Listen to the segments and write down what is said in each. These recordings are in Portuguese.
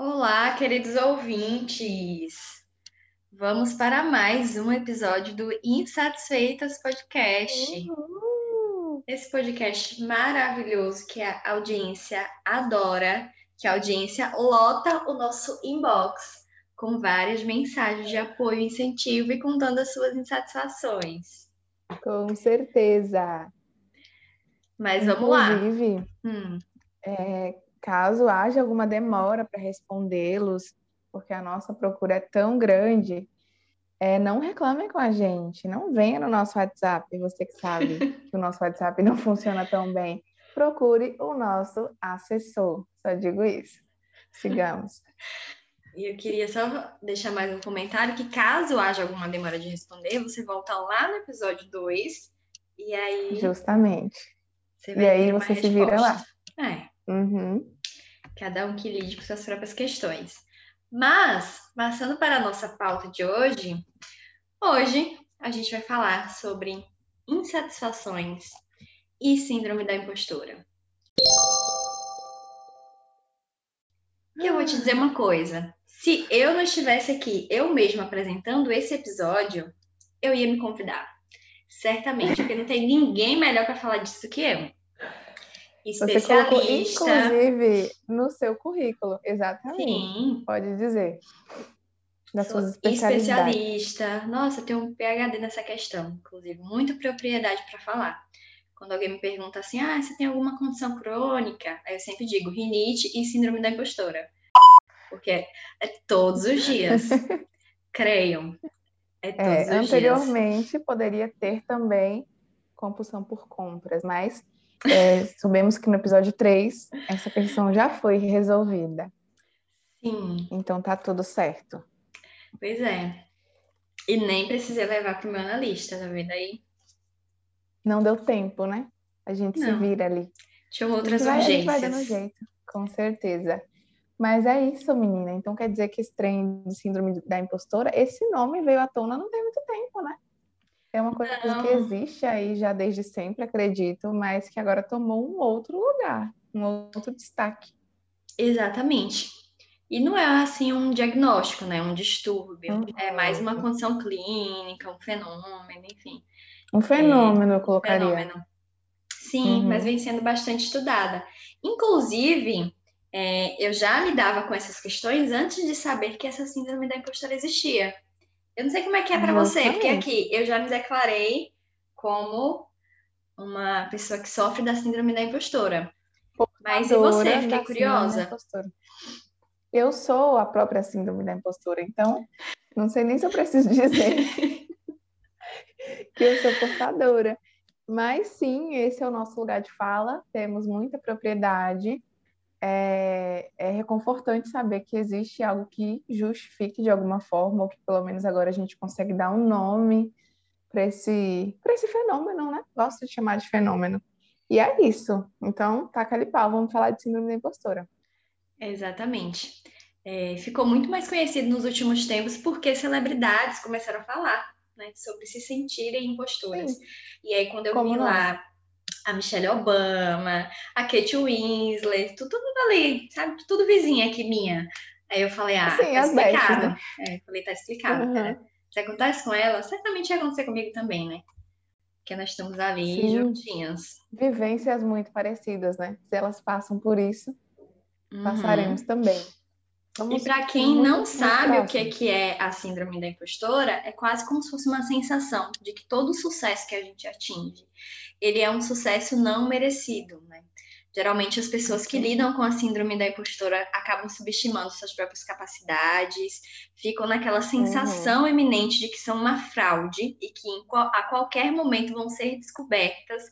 Olá, queridos ouvintes! Vamos para mais um episódio do Insatisfeitas Podcast. Uhul. Esse podcast maravilhoso que a audiência adora, que a audiência lota o nosso inbox com várias mensagens de apoio, incentivo e contando as suas insatisfações. Com certeza. Mas vamos lá. Inclusive, Hum, é, caso haja alguma demora para respondê-los, porque a nossa procura é tão grande, é, não reclamem com a gente, não venha no nosso WhatsApp, você que sabe que o nosso WhatsApp não funciona tão bem. Procure o nosso assessor, só digo isso. Sigamos. E eu queria só deixar mais um comentário que caso haja alguma demora de responder, você volta lá no episódio 2 e aí Justamente. E aí você se vira lá. resposta. É, Uhum. Cada um que lide com suas próprias questões. Mas, passando para a nossa pauta de hoje, hoje a gente vai falar sobre insatisfações e síndrome da impostora. E eu vou te dizer uma coisa. Se eu não estivesse aqui, eu mesma apresentando esse episódio, eu ia me convidar. Certamente, porque não tem ninguém melhor para falar disso que eu. Você colocou, inclusive, no seu currículo. Exatamente. Sim, Pode dizer. Das Sou suas especialidades. especialista. Nossa, eu tenho um PhD nessa questão, inclusive, muita propriedade para falar. Quando alguém me pergunta assim, ah, você tem alguma condição crônica? Aí eu sempre digo rinite e síndrome da impostora. Porque é, é todos os dias. Creiam. É todos É, os dias. anteriormente poderia ter também compulsão por compras, mas é, soubemos que no episódio 3 essa questão já foi resolvida. Sim, Então tá tudo certo. pois é. E nem precisei levar para o meu analista, tá vendo aí? Não deu tempo, né? A gente se Não. vira ali. Tinham A outras vai, a gente vai dando urgências. jeito, com certeza. Mas é isso, menina. Então quer dizer que esse trem de síndrome da impostora, esse nome veio à tona não tem muito tempo, né? É uma coisa Não. que existe aí já desde sempre, acredito, mas que agora tomou um outro lugar, um outro destaque. Exatamente. E não é assim um diagnóstico, né? Um distúrbio. Uhum. É mais uma condição clínica, um fenômeno, enfim. Um fenômeno, eu colocaria. Fenômeno. Sim, Uhum. mas vem sendo bastante estudada. Inclusive, é, eu já lidava com essas questões antes de saber que essa síndrome da impostora existia. Eu não sei como é que é para você, porque Justamente. aqui eu já me declarei como uma pessoa que sofre da síndrome da impostora. Mas e você? Fiquei curiosa. Eu sou a própria síndrome da impostora, então não sei nem se eu preciso dizer que eu sou portadora. Mas sim, esse é o nosso lugar de fala, temos muita propriedade. É, é reconfortante saber que existe algo que justifique de alguma forma, ou que pelo menos agora a gente consegue dar um nome para esse, esse fenômeno, né? Gosto de chamar de fenômeno. E é isso. Então, taca ali pau, vamos falar de síndrome da impostora. Exatamente. É, ficou muito mais conhecido nos últimos tempos porque celebridades começaram a falar, né, sobre se sentirem impostoras. Sim. E aí, quando eu Como vi nós. lá a Michelle Obama, a Kate Winslet, tudo, tudo ali, sabe? Tudo vizinha aqui minha. Aí eu falei, ah, Sim, tá explicado. né? É, eu falei, tá explicado, Uhum. cara. Se acontece com ela, certamente ia acontecer comigo também, né? Porque nós estamos ali Sim. juntinhas. Vivências muito parecidas, né? Se elas passam por isso, Uhum. passaremos também. E Vamos para quem não sabe o que é, que é a síndrome da impostora, é quase como se fosse uma sensação de que todo sucesso que a gente atinge, ele é um sucesso não merecido, né? Geralmente as pessoas que lidam com a síndrome da impostora acabam subestimando suas próprias capacidades, ficam naquela sensação eminente de que são uma fraude e que a qualquer momento vão ser descobertas,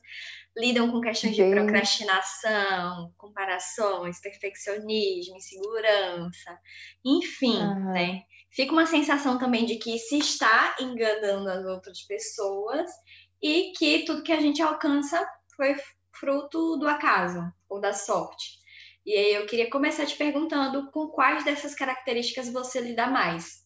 lidam com questões de Gente. procrastinação, comparações, perfeccionismo, insegurança, enfim, Aham. né? Fica uma sensação também de que se está enganando as outras pessoas e que tudo que a gente alcança foi fruto do acaso ou da sorte. E aí eu queria começar te perguntando com quais dessas características você lida mais.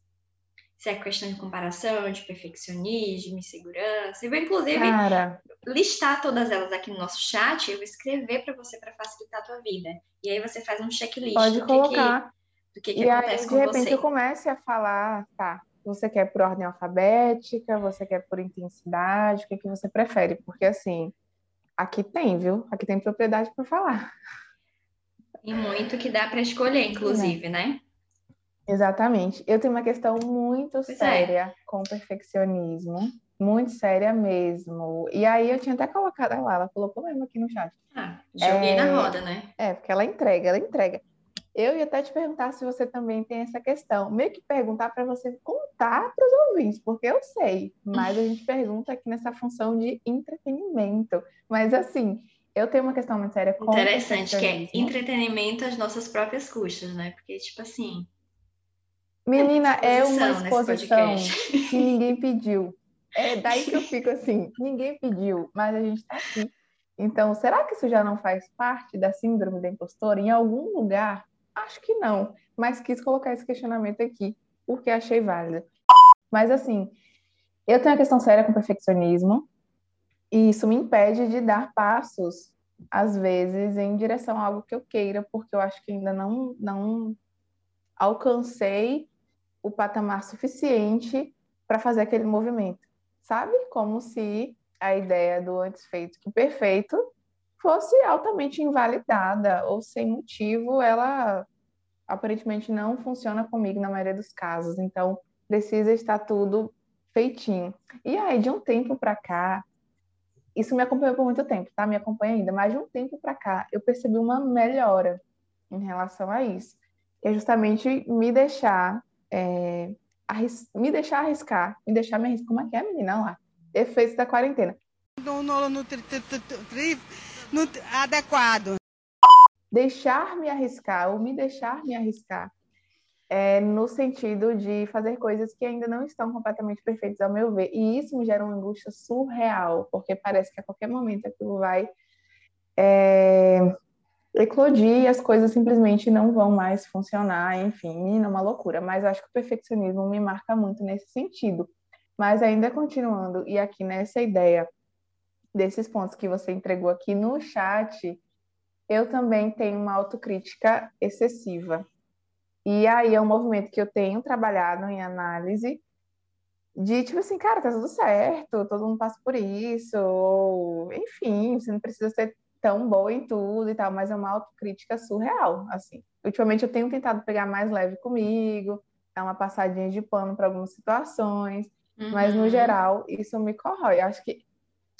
Se é questão de comparação, de perfeccionismo, insegurança. Eu vou, inclusive, Cara, listar todas elas aqui no nosso chat. Eu vou escrever para você para facilitar a tua vida. E aí você faz um checklist pode do que, colocar. do que, que acontece aí, com de repente você. eu comece a falar, tá, você quer por ordem alfabética, você quer você por você intensidade, o que, que você prefere? Porque assim, aqui tem, viu? Aqui tem propriedade para falar. E muito que dá para escolher, inclusive, né? Exatamente. Eu tenho uma questão muito é. séria com o perfeccionismo, muito séria mesmo. E aí eu tinha até colocado ela, ela colocou mesmo aqui no chat. Ah, joguei É, na roda, né? É, porque ela entrega, ela entrega. Eu ia até te perguntar se você também tem essa questão. Meio que perguntar para você contar para os ouvintes, porque eu sei, mas a gente pergunta aqui nessa função de entretenimento. Mas assim, eu tenho uma questão muito séria com Interessante, que é entretenimento às nossas próprias custas, né? Porque, tipo assim, Menina, é uma exposição que ninguém pediu. É daí que eu fico assim, ninguém pediu, mas a gente está aqui. Então, será que isso já não faz parte da síndrome da impostora? Em algum lugar? Acho que não, mas quis colocar esse questionamento aqui, porque achei válido. Mas assim, eu tenho uma questão séria com perfeccionismo, e isso me impede de dar passos, às vezes, em direção a algo que eu queira, porque eu acho que ainda não, não alcancei o patamar suficiente para fazer aquele movimento, sabe? Como se a ideia do antes feito que perfeito fosse altamente invalidada ou sem motivo, ela aparentemente não funciona comigo na maioria dos casos. Então, precisa estar tudo feitinho. E aí, de um tempo para cá, isso me acompanhou por muito tempo, tá? Me acompanha ainda, mas de um tempo para cá, eu percebi uma melhora em relação a isso, que é justamente me deixar é, me deixar arriscar, me deixar me arriscar. Como é que é, menina? Olha lá. Efeitos da quarentena. no, no, no adequado. Deixar me arriscar, ou me deixar me arriscar, é, no sentido de fazer coisas que ainda não estão completamente perfeitas, ao meu ver. E isso me gera uma angústia surreal, porque parece que a qualquer momento aquilo vai é, eclodir e as coisas simplesmente não vão mais funcionar. Enfim, menina, é uma loucura. Mas acho que o perfeccionismo me marca muito nesse sentido. Mas ainda continuando, e aqui nessa ideia desses pontos que você entregou aqui no chat, eu também tenho uma autocrítica excessiva. E aí é um movimento que eu tenho trabalhado em análise de tipo assim, cara, tá tudo certo, todo mundo passa por isso, ou enfim, você não precisa ser tão boa em tudo e tal, mas é uma autocrítica surreal, assim. Ultimamente eu tenho tentado pegar mais leve comigo, dar uma passadinha de pano para algumas situações, mas no Uhum. geral isso me corrói. Acho que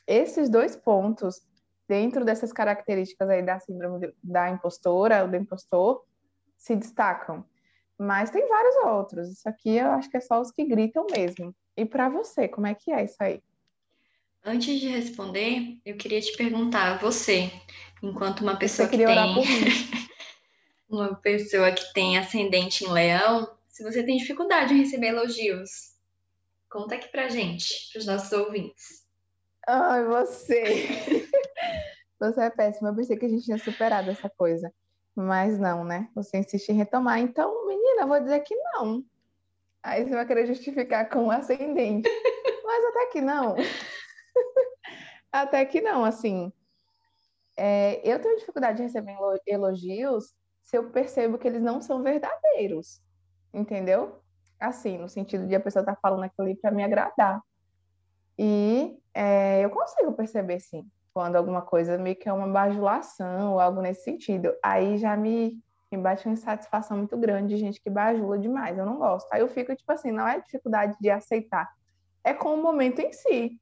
esses dois pontos, dentro dessas características aí da síndrome da impostora, ou do impostor, se destacam. Mas tem vários outros. Isso aqui eu acho que é só os que gritam mesmo. E para você, como é que é isso aí? Antes de responder, eu queria te perguntar, você, enquanto uma pessoa que tem uma pessoa que tem ascendente em leão, se você tem dificuldade em receber elogios, conta aqui pra gente, pros nossos ouvintes. Ai, você. Você é péssima. Eu pensei que a gente tinha superado essa coisa. Mas não, né? Você insiste em retomar. Então, menina, eu vou dizer que não. Aí você vai querer justificar com o ascendente. Mas até que não. Até que não, assim. é, eu tenho dificuldade de receber elo- elogios se eu percebo que eles não são verdadeiros. Entendeu? Assim, no sentido de a pessoa estar falando aquilo ali para me agradar. E é, eu consigo perceber, sim, quando alguma coisa meio que é uma bajulação ou algo nesse sentido. Aí já me, me bate uma insatisfação muito grande de gente que bajula demais. Eu não gosto. Aí eu fico, tipo assim, não é dificuldade de aceitar. É com o momento em si.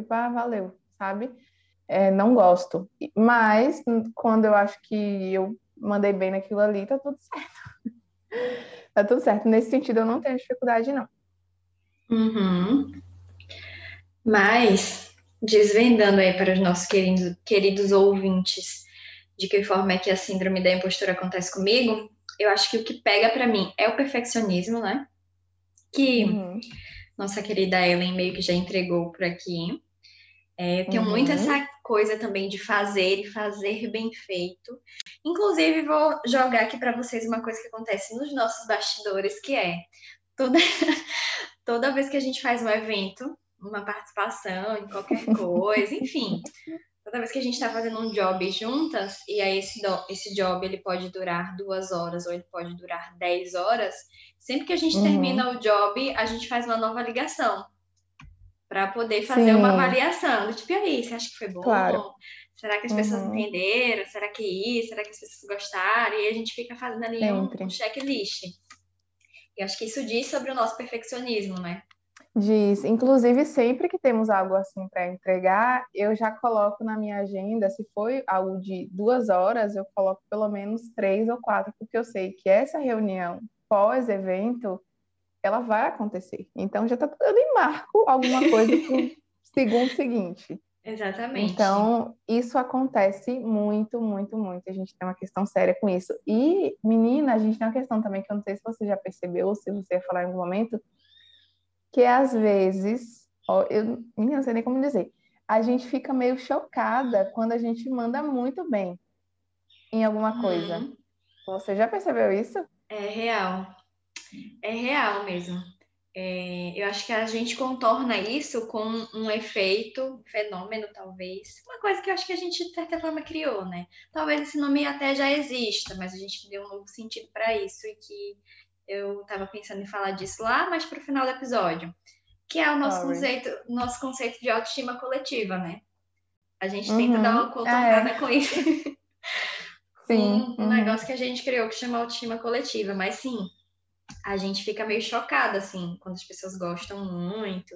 Tipo, ah, valeu, sabe? É, não gosto. Mas quando eu acho que eu mandei bem naquilo ali, tá tudo certo. Tá tudo certo. Nesse sentido, eu não tenho dificuldade, não. Uhum. Mas, desvendando aí para os nossos queridos, queridos ouvintes de que forma é que a síndrome da impostura acontece comigo, eu acho que o que pega para mim é o perfeccionismo, né? Que Uhum. nossa querida Ellen meio que já entregou por aqui. É, eu tenho Uhum. muito essa coisa também de fazer e fazer bem feito. Inclusive, vou jogar aqui para vocês uma coisa que acontece nos nossos bastidores, que é toda, toda vez que a gente faz um evento, uma participação em qualquer coisa, enfim, toda vez que a gente está fazendo um job juntas, e aí esse, do, esse job ele pode durar duas horas ou ele pode durar dez horas, sempre que a gente uhum. termina o job, a gente faz uma nova ligação para poder fazer Sim. uma avaliação. Tipo, e aí, você acha que foi bom? Claro. Será que as pessoas uhum. entenderam? Será que isso? Será que as pessoas gostaram? E a gente fica fazendo ali um, um checklist. E acho que isso diz sobre o nosso perfeccionismo, né? Diz. Inclusive, sempre que temos algo assim para entregar, eu já coloco na minha agenda, se foi algo de duas horas, eu coloco pelo menos três ou quatro, porque eu sei que essa reunião pós-evento, ela vai acontecer. Então, já está tudo em marco alguma coisa para o segundo seguinte. Exatamente. Então, isso acontece muito, muito, muito. A gente tem uma questão séria com isso. E, menina, a gente tem uma questão também que eu não sei se você já percebeu ou se você ia falar em algum momento, que às vezes, ó, eu menina, não sei nem como dizer, a gente fica meio chocada quando a gente manda muito bem em alguma coisa. Uhum. Você já percebeu isso? É real. É real mesmo. É, eu acho que a gente contorna isso com um efeito, fenômeno, talvez. Uma coisa que eu acho que a gente, de certa forma, criou, né? Talvez esse nome até já exista, mas a gente deu um novo sentido para isso e que eu estava pensando em falar disso lá, mas para o final do episódio. Que é o nosso conceito, nosso conceito de autoestima coletiva, né? A gente tenta uhum. dar uma contornada é. com isso. Sim. um, um uhum. negócio que a gente criou que chama autoestima coletiva, mas sim, a gente fica meio chocada, assim, quando as pessoas gostam muito.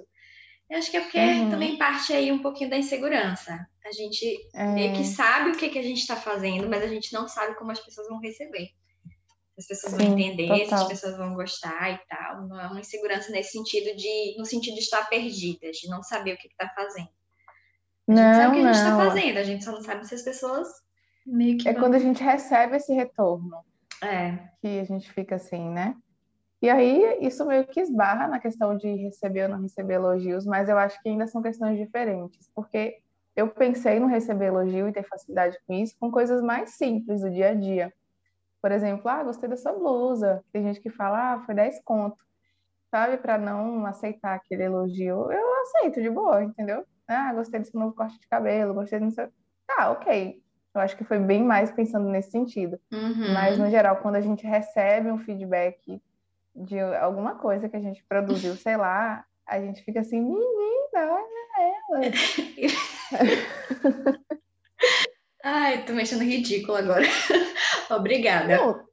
Eu acho que é porque uhum. também parte aí um pouquinho da insegurança. A gente é. meio que sabe o que, que a gente está fazendo, mas a gente não sabe como as pessoas vão receber. As pessoas Sim, vão entender, total. se as pessoas vão gostar e tal. Não é uma insegurança nesse sentido de, no sentido de estar perdida, de não saber o que está fazendo. A gente não, sabe o que a gente está fazendo, a gente só não sabe se as pessoas meio que. É vão... quando a gente recebe esse retorno. É. Que a gente fica assim, né? E aí, isso meio que esbarra na questão de receber ou não receber elogios, mas eu acho que ainda são questões diferentes, porque eu pensei no receber elogio e ter facilidade com isso com coisas mais simples do dia a dia. Por exemplo, ah, gostei da sua blusa. Tem gente que fala, ah, foi 10 conto. Sabe, para não aceitar aquele elogio, eu aceito de boa, entendeu? Ah, gostei desse novo corte de cabelo, gostei do seu. Tá, ok. Eu acho que foi bem mais pensando nesse sentido. Uhum. Mas, no geral, quando a gente recebe um feedback de alguma coisa que a gente produziu, sei lá, a gente fica assim, menina, olha ela. Ai, tô mexendo ridículo agora. Obrigada. Não.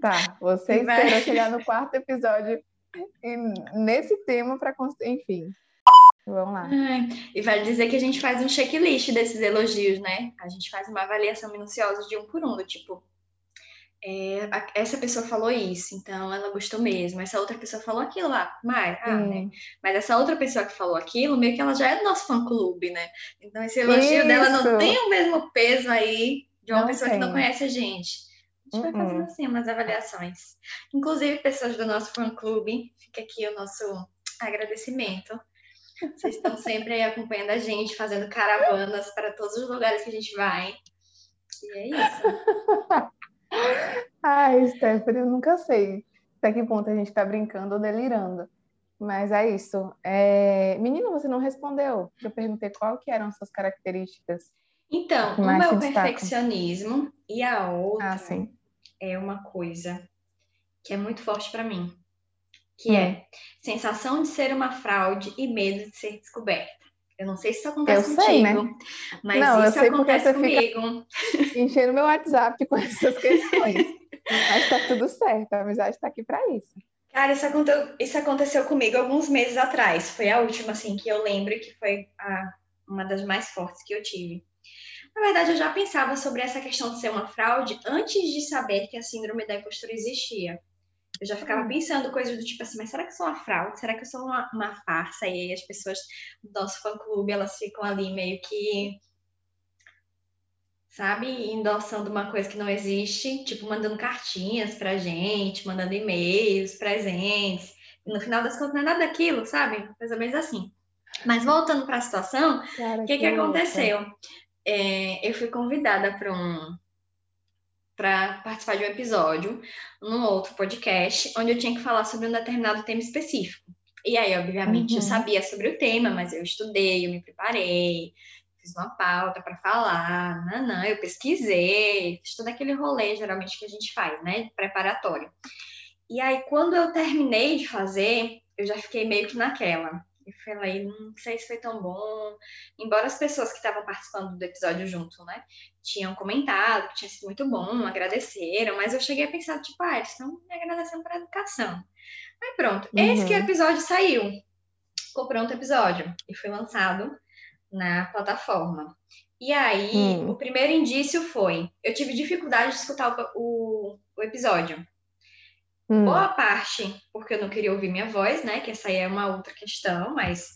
Tá, você Vai. esperou chegar no quarto episódio nesse tema para enfim. Vamos lá. Ai, e vale dizer que a gente faz um checklist desses elogios, né? A gente faz uma avaliação minuciosa de um por um, do tipo, é, a, essa pessoa falou isso, então ela gostou mesmo. Essa outra pessoa falou aquilo lá, mas, ah, né? Mas essa outra pessoa que falou aquilo, meio que ela já é do nosso fã-clube, né? Então esse elogio isso. dela não tem o mesmo peso aí de uma não pessoa tem. que não conhece a gente. A gente uh -uh. vai fazendo uhum. assim umas avaliações. Inclusive, pessoas do nosso fã-clube, fica aqui o nosso agradecimento. Vocês estão sempre aí acompanhando a gente, fazendo caravanas para todos os lugares que a gente vai. E é isso. Ai, Stephanie, eu nunca sei até que ponto a gente está brincando ou delirando. Mas é isso. É... Menina, você não respondeu. Eu perguntei qual que eram suas características. Então, uma é o perfeccionismo e a outra ah, é uma coisa que é muito forte para mim, que hum. é sensação de ser uma fraude e medo de ser descoberta. Eu não sei se isso acontece eu sei, contigo, né? mas não, isso acontece comigo. Enchendo meu WhatsApp com essas questões. mas tá tudo certo, a amizade está aqui para isso. Cara, isso, aconte... isso aconteceu comigo alguns meses atrás. Foi a última, assim, que eu lembro que foi a... uma das mais fortes que eu tive. Na verdade, eu já pensava sobre essa questão de ser uma fraude antes de saber que a síndrome da impostura existia. Eu já ficava hum. pensando coisas do tipo assim, mas será que eu sou uma fraude? Será que eu sou uma, uma farsa? E aí as pessoas do nosso fã-clube, elas ficam ali meio que, sabe, endossando uma coisa que não existe, tipo, mandando cartinhas pra gente, mandando e-mails, presentes. E no final das contas não é nada daquilo, sabe? Mais ou menos assim. Mas voltando para a situação, o que, que, que aconteceu? É, eu fui convidada para um para participar de um episódio num outro podcast, onde eu tinha que falar sobre um determinado tema específico. E aí, obviamente, uhum. eu sabia sobre o tema, mas eu estudei, eu me preparei, fiz uma pauta para falar, não, não, eu pesquisei, fiz todo aquele rolê geralmente que a gente faz, né, preparatório. E aí, quando eu terminei de fazer, eu já fiquei meio que naquela. E falei, não sei se foi tão bom. Embora as pessoas que estavam participando do episódio junto, né, tinham comentado que tinha sido muito bom, agradeceram, mas eu cheguei a pensar, tipo, ah, eles estão me agradecendo por educação. Aí pronto, uhum. esse que o episódio saiu. Ficou pronto o episódio e foi lançado na plataforma. E aí, hum. o primeiro indício foi: eu tive dificuldade de escutar o, o, o episódio. Hum. Boa parte, porque eu não queria ouvir minha voz, né? Que essa aí é uma outra questão, mas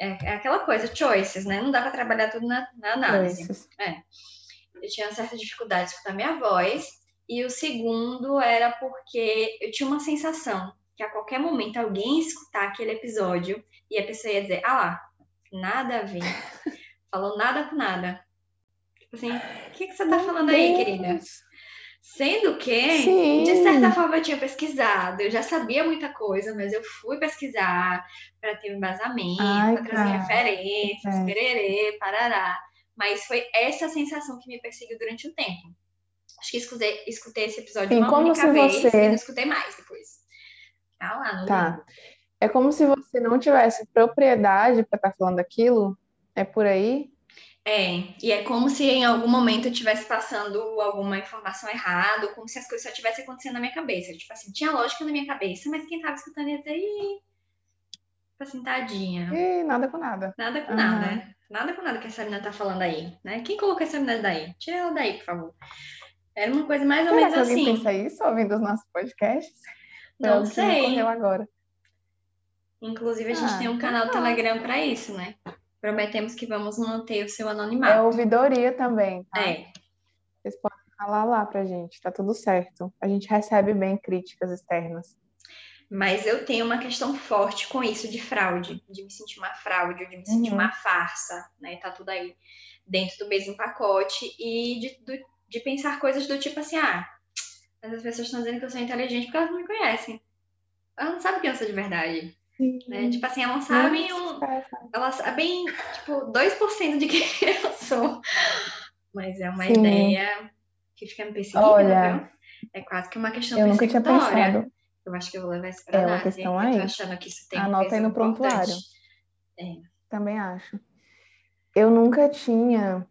é, é aquela coisa, choices, né? Não dá para trabalhar tudo na, na análise. É. Eu tinha uma certa dificuldade de escutar minha voz. E o segundo era porque eu tinha uma sensação que a qualquer momento alguém escutar aquele episódio e a pessoa ia dizer, ah lá, nada a ver. Falou nada com nada. Tipo assim, o que, que você tá falando aí, querida? Sendo que, Sim. de certa forma, eu tinha pesquisado, eu já sabia muita coisa, mas eu fui pesquisar para ter um embasamento, para trazer referências, é. pererê, parará. Mas foi essa sensação que me perseguiu durante um tempo. Acho que escutei, escutei esse episódio Sim, uma única vez você... e não escutei mais depois. Tá lá no Tá. É como se você não tivesse propriedade para estar tá falando aquilo. É por aí? É, e é como se em algum momento eu estivesse passando alguma informação errada, como se as coisas só estivessem acontecendo na minha cabeça. Tipo assim, tinha lógica na minha cabeça, mas quem estava escutando ia dizer, Ih, tipo assim, tadinha. E nada com nada. Nada com uhum. nada. Nada com nada que essa menina tá falando aí, né? Quem colocou essa menina daí? Tira ela daí, por favor. Era uma coisa mais ou Será menos que alguém assim. pensa isso ouvindo os nossos podcasts? Não sei. agora. Inclusive, a gente ah, tem um canal então tá. Telegram para isso, né? Prometemos que vamos manter o seu anonimato. É ouvidoria também, tá? É. Vocês podem falar lá pra gente, tá tudo certo. A gente recebe bem críticas externas. Mas eu tenho uma questão forte com isso de fraude, de me sentir uma fraude, de me sentir uhum. uma farsa, né? Tá tudo aí dentro do mesmo pacote e de, de pensar coisas do tipo assim, ah, mas as pessoas estão dizendo que eu sou inteligente porque elas não me conhecem. Elas não sabem quem eu sou de verdade. Né? Tipo assim, elas sabem um, elas sabem, tipo, 2% de quem eu sou. Mas é uma Sim. ideia que fica me perseguindo, Olha, viu? É quase que uma questão eu nunca tinha pensado. Eu acho que eu vou levar isso pra é uma questão aí. achando que isso tem Anota aí no prontuário. É. Também acho. Eu nunca tinha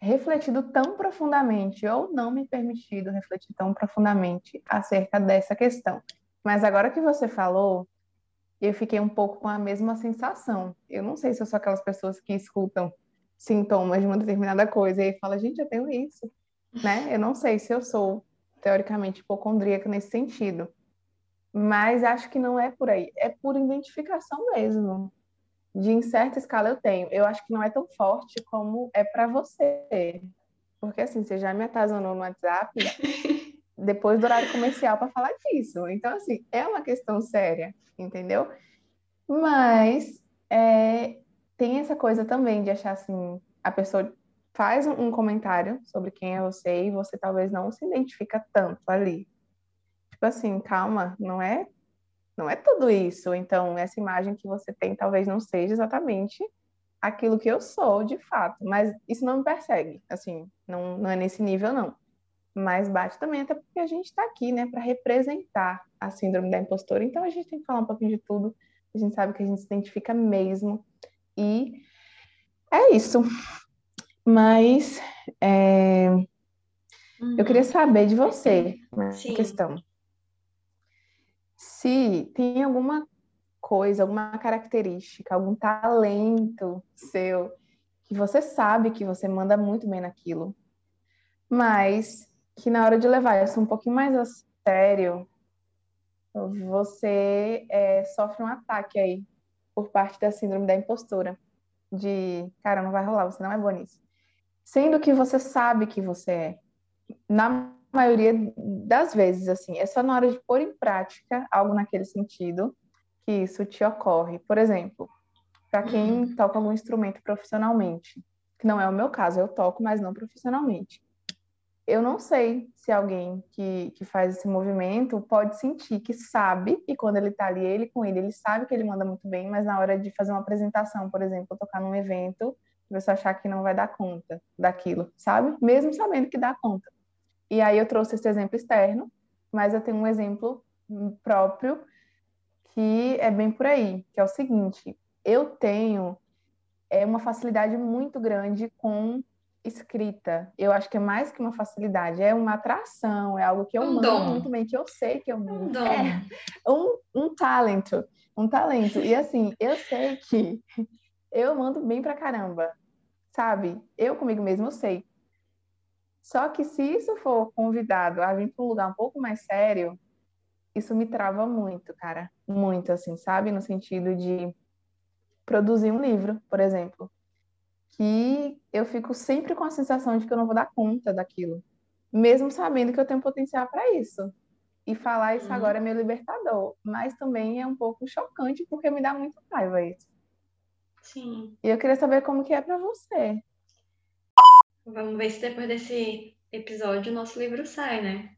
refletido tão profundamente, ou não me permitido refletir tão profundamente acerca dessa questão. Mas agora que você falou, eu fiquei um pouco com a mesma sensação. Eu não sei se eu sou aquelas pessoas que escutam sintomas de uma determinada coisa e fala, gente, eu tenho isso, né? Eu não sei se eu sou teoricamente hipocondríaca nesse sentido. Mas acho que não é por aí, é por identificação mesmo de em certa escala eu tenho. Eu acho que não é tão forte como é para você. Porque assim, você já me atazanou no WhatsApp depois do horário comercial para falar disso. Então, assim, é uma questão séria, entendeu? Mas é, tem essa coisa também de achar assim, a pessoa faz um comentário sobre quem é você e você talvez não se identifica tanto ali. Tipo assim, calma, não é não é tudo isso. Então, essa imagem que você tem talvez não seja exatamente aquilo que eu sou de fato, mas isso não me persegue, assim, não, não é nesse nível, não. Mas bate também, até porque a gente está aqui, né, para representar a síndrome da impostora, então a gente tem que falar um pouquinho de tudo, a gente sabe que a gente se identifica mesmo, e é isso. Mas é... eu queria uhum. saber de você, uma questão. Se tem alguma coisa, alguma característica, algum talento seu que você sabe que você manda muito bem naquilo, mas que na hora de levar isso um pouquinho mais a sério, você é, sofre um ataque aí por parte da síndrome da impostura, de cara, não vai rolar, você não é bom nisso. Sendo que você sabe que você é. Na maioria das vezes, assim, é só na hora de pôr em prática algo naquele sentido que isso te ocorre. Por exemplo, para quem toca algum instrumento profissionalmente, que não é o meu caso, eu toco, mas não profissionalmente. Eu não sei se alguém que, que faz esse movimento pode sentir que sabe, e quando ele está ali, ele com ele, ele sabe que ele manda muito bem, mas na hora de fazer uma apresentação, por exemplo, tocar num evento, pessoa achar que não vai dar conta daquilo, sabe? Mesmo sabendo que dá conta. E aí eu trouxe esse exemplo externo, mas eu tenho um exemplo próprio que é bem por aí, que é o seguinte: eu tenho é uma facilidade muito grande com escrita. Eu acho que é mais que uma facilidade, é uma atração, é algo que eu um mando muito bem, que eu sei que eu um é um, um talento, um talento. E assim, eu sei que eu mando bem pra caramba, sabe? Eu comigo mesmo eu sei. Só que se isso for convidado a vir para um lugar um pouco mais sério, isso me trava muito, cara. Muito, assim, sabe? No sentido de produzir um livro, por exemplo. Que eu fico sempre com a sensação de que eu não vou dar conta daquilo. Mesmo sabendo que eu tenho potencial para isso. E falar isso uhum. agora é meu libertador. Mas também é um pouco chocante, porque me dá muita raiva isso. Sim. E eu queria saber como que é para você. Vamos ver se depois desse episódio o nosso livro sai, né?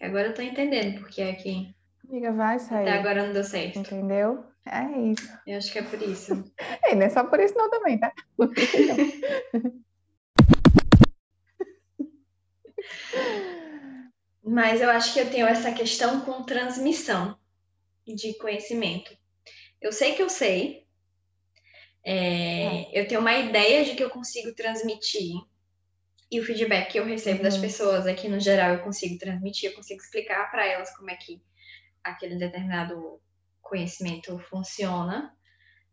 Agora eu tô entendendo porque é que. Amiga, vai sair. Até agora não deu certo. Entendeu? É isso. Eu acho que é por isso. é, não é só por isso não também, tá? Mas eu acho que eu tenho essa questão com transmissão de conhecimento. Eu sei que eu sei, é, é. eu tenho uma ideia de que eu consigo transmitir, e o feedback que eu recebo uhum. das pessoas aqui no geral eu consigo transmitir, eu consigo explicar para elas como é que aquele determinado conhecimento funciona,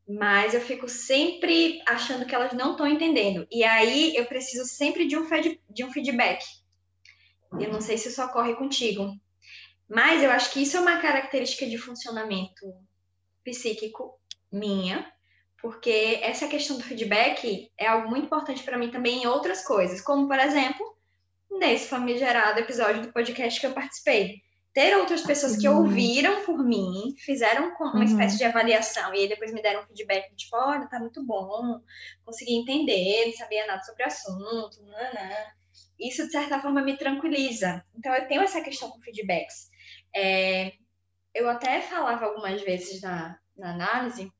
mas eu fico sempre achando que elas não estão entendendo. E aí eu preciso sempre de um, de um feedback. Eu não sei se isso ocorre contigo, mas eu acho que isso é uma característica de funcionamento psíquico minha, porque essa questão do feedback é algo muito importante para mim também em outras coisas, como por exemplo, nesse famigerado episódio do podcast que eu participei. Ter outras pessoas que uhum. ouviram por mim, fizeram uma uhum. espécie de avaliação e aí depois me deram um feedback, tipo, olha, tá muito bom, consegui entender, não sabia nada sobre o assunto, nanã. Isso, de certa forma, me tranquiliza. Então, eu tenho essa questão com feedbacks. É, eu até falava algumas vezes na, na análise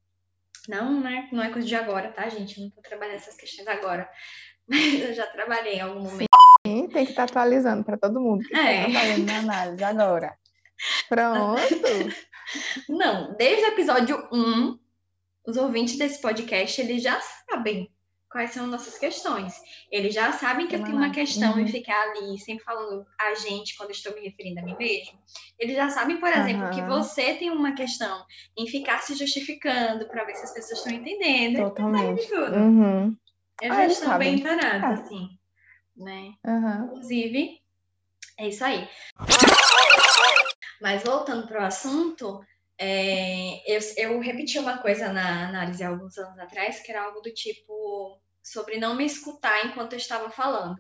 não, né? Não é coisa de agora, tá, gente? Não tô trabalhando essas questões agora. Mas eu já trabalhei em algum momento. Tem que estar tá atualizando para todo mundo que é. está trabalhando na análise agora. Pronto. Não, desde o episódio 1, os ouvintes desse podcast, eles já sabem quais são nossas questões. Eles já sabem que eu tenho uma questão uhum. em ficar ali sempre falando a gente quando estou me referindo a mim mesmo. Eles já sabem, por exemplo, uhum. que você tem uma questão em ficar se justificando para ver se as pessoas estão entendendo. Totalmente. Tudo. Uhum. Eu já ah, estou bem entonada, é. assim. Né? Inclusive, é isso aí. Mas voltando para o assunto, é, eu, eu, repeti uma coisa na análise alguns anos atrás, que era algo do tipo sobre não me escutar enquanto eu estava falando.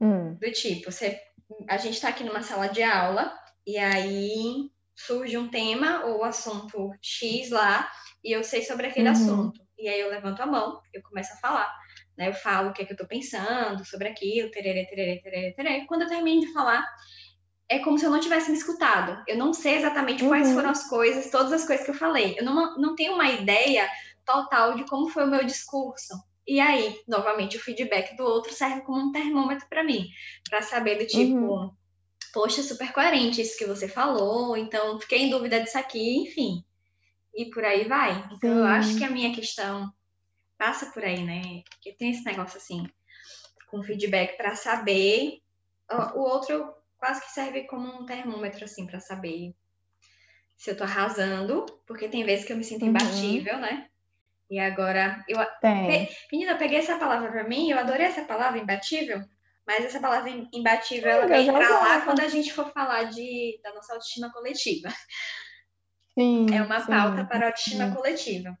Hum. Do tipo, você, a gente está aqui numa sala de aula e aí surge um tema ou assunto X lá e eu sei sobre aquele uhum. assunto. E aí eu levanto a mão, eu começo a falar. Né? Eu falo o que é que eu estou pensando sobre aquilo, tererê, tererê, tererê, tererê. Quando eu termino de falar, é como se eu não tivesse me escutado. Eu não sei exatamente uhum. quais foram as coisas, todas as coisas que eu falei. Eu não, não tenho uma ideia total de como foi o meu discurso. E aí, novamente, o feedback do outro serve como um termômetro para mim, para saber do tipo, uhum. poxa, super coerente isso que você falou, então fiquei em dúvida disso aqui, enfim. E por aí vai. Então, Sim. eu acho que a minha questão passa por aí, né? Porque tem esse negócio assim, com feedback para saber. O outro quase que serve como um termômetro, assim, para saber se eu tô arrasando, porque tem vezes que eu me sinto uhum. imbatível, né? E agora, eu. Tem. Menina, eu peguei essa palavra para mim, eu adorei essa palavra, imbatível, mas essa palavra imbatível, ela vem pra lá quando a gente for falar de, da nossa autoestima coletiva. Sim, é uma sim, pauta para a autoestima sim. coletiva.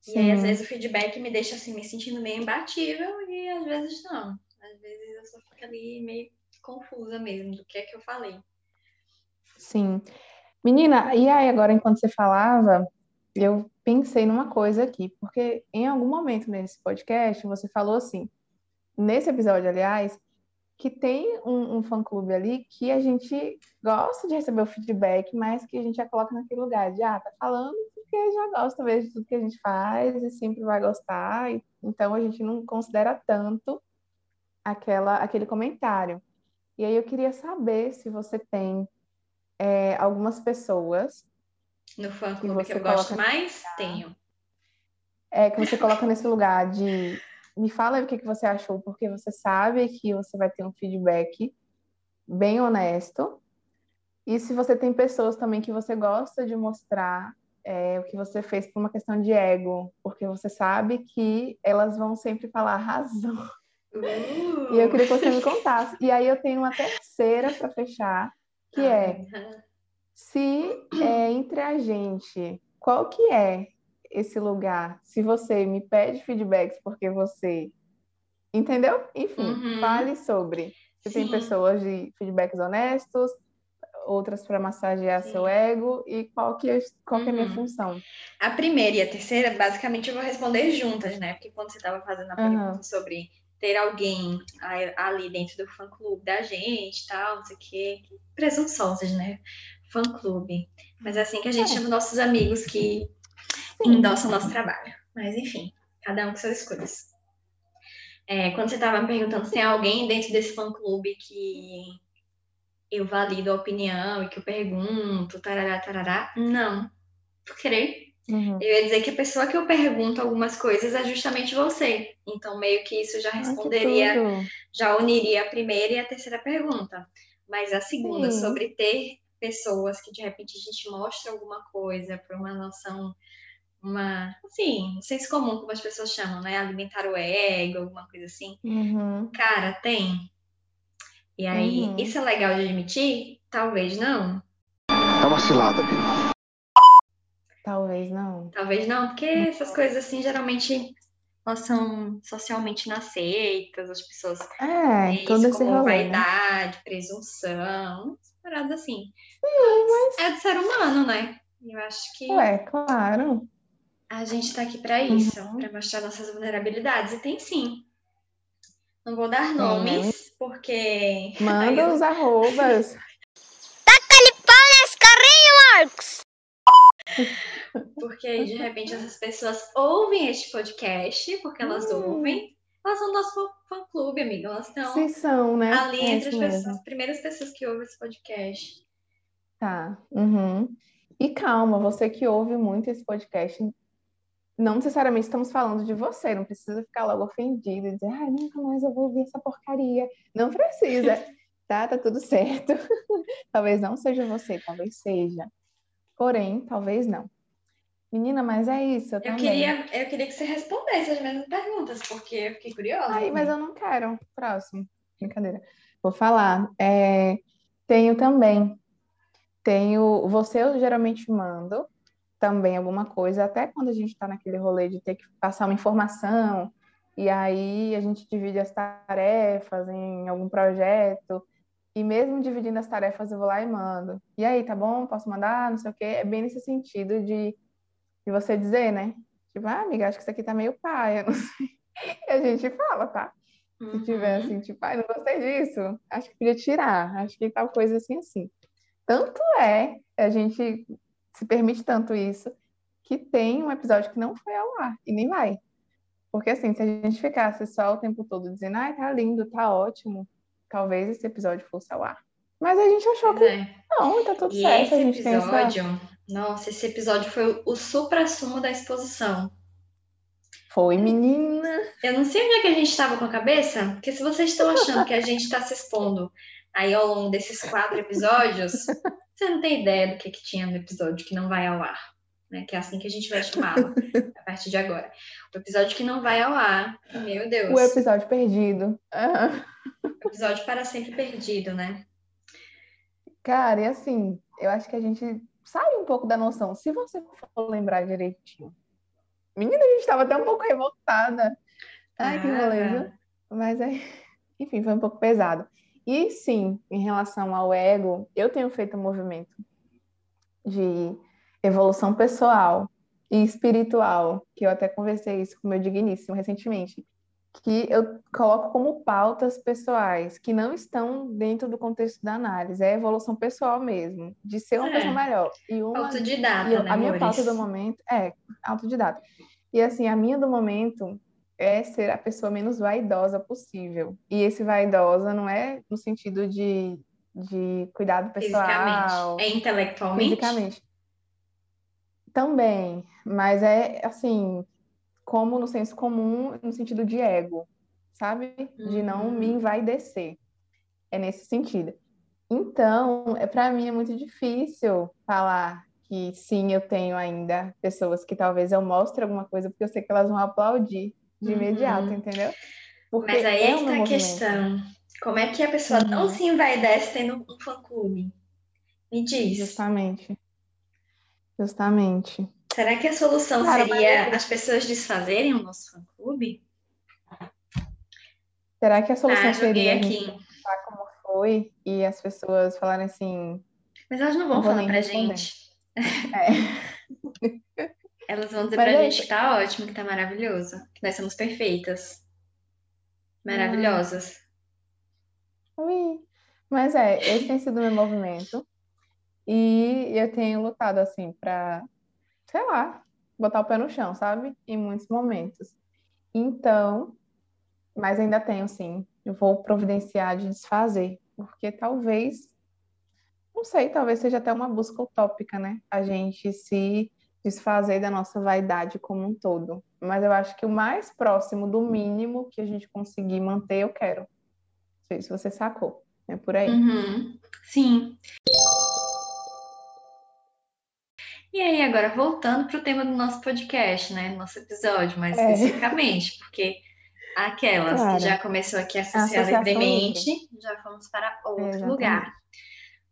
Sim. E aí, às vezes, o feedback me deixa assim, me sentindo meio imbatível, e às vezes não. Às vezes eu só fico ali meio confusa mesmo do que é que eu falei. Sim. Menina, e aí agora enquanto você falava, eu pensei numa coisa aqui, porque em algum momento nesse podcast você falou assim, nesse episódio, aliás, que tem um, um fã-clube ali que a gente gosta de receber o feedback, mas que a gente já coloca naquele lugar de, ah, tá falando porque já gosta mesmo de tudo que a gente faz e sempre vai gostar Então a gente não considera tanto aquela, aquele comentário. E aí eu queria saber se você tem é, algumas pessoas. No fã clube que, eu gosto mais? Tenho. É, que você coloca nesse lugar de me fala o que, que você achou, porque você sabe que você vai ter um feedback bem honesto. E se você tem pessoas também que você gosta de mostrar é, o que você fez por uma questão de ego, porque você sabe que elas vão sempre falar razão. Uh. E eu queria que você me contasse. E aí eu tenho uma terceira para fechar, que é se é, entre a gente, qual que é esse lugar? Se você me pede feedbacks porque você entendeu? Enfim, uhum. fale sobre. Se Sim. tem pessoas de feedbacks honestos, outras para massagear Sim. seu ego e qual que é, qual que é a minha uhum. função? A primeira e a terceira, basicamente, eu vou responder juntas, né? Porque quando você estava fazendo a pergunta uhum. sobre ter alguém ali dentro do fã-clube da gente tal, não sei o quê, presunçosas, né? Fã-clube. Mas é assim que a gente é. chama nossos amigos que Sim. endossam o nosso trabalho. Mas, enfim, cada um com suas escolhas. É, quando você estava me perguntando se tem alguém dentro desse fã-clube que eu valido a opinião e que eu pergunto, tarará, tarará. Não. Tu querer? Uhum. Eu ia dizer que a pessoa que eu pergunto algumas coisas é justamente você. Então, meio que isso já responderia, já uniria a primeira e a terceira pergunta. Mas a segunda, Sim. sobre ter pessoas que de repente a gente mostra alguma coisa por uma noção, uma, assim, senso comum, como as pessoas chamam, né? Alimentar o ego, alguma coisa assim. Uhum. Cara, tem. E aí, uhum. isso é legal de admitir? Talvez não. É uma cilada, viu? Talvez não. Talvez não, porque essas coisas assim geralmente elas são socialmente inaceitas, as pessoas é, todo esse como rolê, né? vaidade, né? presunção, paradas assim. Sim, mas... É do ser humano, né? Eu acho que. Ué, claro. A gente tá aqui para isso, uhum. para mostrar nossas vulnerabilidades. E tem sim. Não vou dar nomes, né? Porque. Manda eu... os arrobas. Taca-lhe pau nesse carrinho, Marcos! Porque de repente essas pessoas ouvem este podcast, porque elas hum. ouvem. Elas são do nosso fã-clube, amiga. Elas estão Sim, são, né? ali é entre as, pessoas, as primeiras pessoas que ouvem esse podcast. Tá. Uhum. E calma, você que ouve muito esse podcast, não necessariamente estamos falando de você, não precisa ficar logo ofendido e dizer, ai, nunca mais eu vou ouvir essa porcaria. Não precisa, tá? Tá tudo certo. talvez não seja você, talvez seja. Porém, talvez não. Menina, mas é isso. Eu, eu queria, eu queria que você respondesse as mesmas perguntas, porque eu fiquei curiosa. Ai, mas eu não quero. Próximo. Brincadeira. Vou falar. É, tenho também. Tenho. Você eu geralmente mando também alguma coisa, até quando a gente está naquele rolê de ter que passar uma informação, e aí a gente divide as tarefas em algum projeto, e mesmo dividindo as tarefas eu vou lá e mando. E aí, tá bom? Posso mandar? Não sei o quê. É bem nesse sentido de, de você dizer, né? Tipo, ah, amiga, acho que isso aqui tá meio paia, não sei. E a gente fala, tá? Se tiver uhum. assim, tipo, ai, não gostei disso, acho que podia tirar, acho que tal coisa assim, assim. Tanto é, a gente se permite tanto isso, que tem um episódio que não foi ao ar e nem vai. Porque assim, se a gente ficasse só o tempo todo dizendo, ai, tá lindo, tá ótimo, talvez esse episódio fosse ao ar. Mas a gente achou que é. não, tá tudo e certo. Esse episódio, essa... nossa, esse episódio foi o supra-sumo da exposição. Foi, menina. Eu não sei onde é que a gente estava com a cabeça, porque se vocês estão achando que a gente está se expondo aí ao longo desses quatro episódios, você não tem ideia do que, que tinha no episódio que não vai ao ar. Né? Que é assim que a gente vai chamá-lo a partir de agora. O episódio que não vai ao ar. Meu Deus. O episódio perdido. O episódio para sempre perdido, né? Cara, e assim, eu acho que a gente sai um pouco da noção. Se você for lembrar direitinho. Menina, a gente estava até um pouco revoltada. Ai, ah, que beleza. Mas é. Enfim, foi um pouco pesado. E sim, em relação ao ego, eu tenho feito um movimento de evolução pessoal e espiritual, que eu até conversei isso com o meu digníssimo recentemente, que eu coloco como pautas pessoais que não estão dentro do contexto da análise, é evolução pessoal mesmo, de ser uma é. pessoa melhor. E uma, autodidata, e né, A minha pauta do momento é autodidata. E assim, a minha do momento é ser a pessoa menos vaidosa possível. E esse vaidosa não é no sentido de, de cuidado pessoal. Fisicamente. É intelectualmente? Fisicamente. Também, mas é assim, como no senso comum, no sentido de ego, sabe? De não me Uhum. envaidecer. É nesse sentido. Então, é, para mim é muito difícil falar que sim, eu tenho ainda pessoas que talvez eu mostre alguma coisa, porque eu sei que elas vão aplaudir de imediato, Uhum. entendeu? Porque Mas aí é é o que meu tá a questão. Como é que a pessoa não Uhum. se envaidece tendo um fã-clube? Me diz. Justamente. Justamente. Será que a solução Cara, mas seria é- as pessoas desfazerem o nosso fã-clube? Será que a solução Ah, seria a aqui. pensar como foi e as pessoas falarem assim, Mas elas não vão Não falar pra responder. gente. é, Elas vão dizer Mas pra é- gente que tá ótimo, que tá maravilhoso, que nós somos perfeitas. Maravilhosas. ui. Mas é, esse tem sido o meu movimento e eu tenho lutado assim para, sei lá, botar o pé no chão, sabe? Em muitos momentos. Então, mas ainda tenho sim, eu vou providenciar de desfazer, porque talvez, não sei, talvez seja até uma busca utópica, né? A gente se desfazer da nossa vaidade como um todo. Mas eu acho que o mais próximo do mínimo que a gente conseguir manter, eu quero. Não sei se você sacou. É por aí. Uhum. Sim. E aí, agora voltando pro tema do nosso podcast, né? Nosso episódio, mais É. especificamente, porque aquelas Claro. que já começou aqui a associar livremente, já fomos para outro Exatamente. lugar.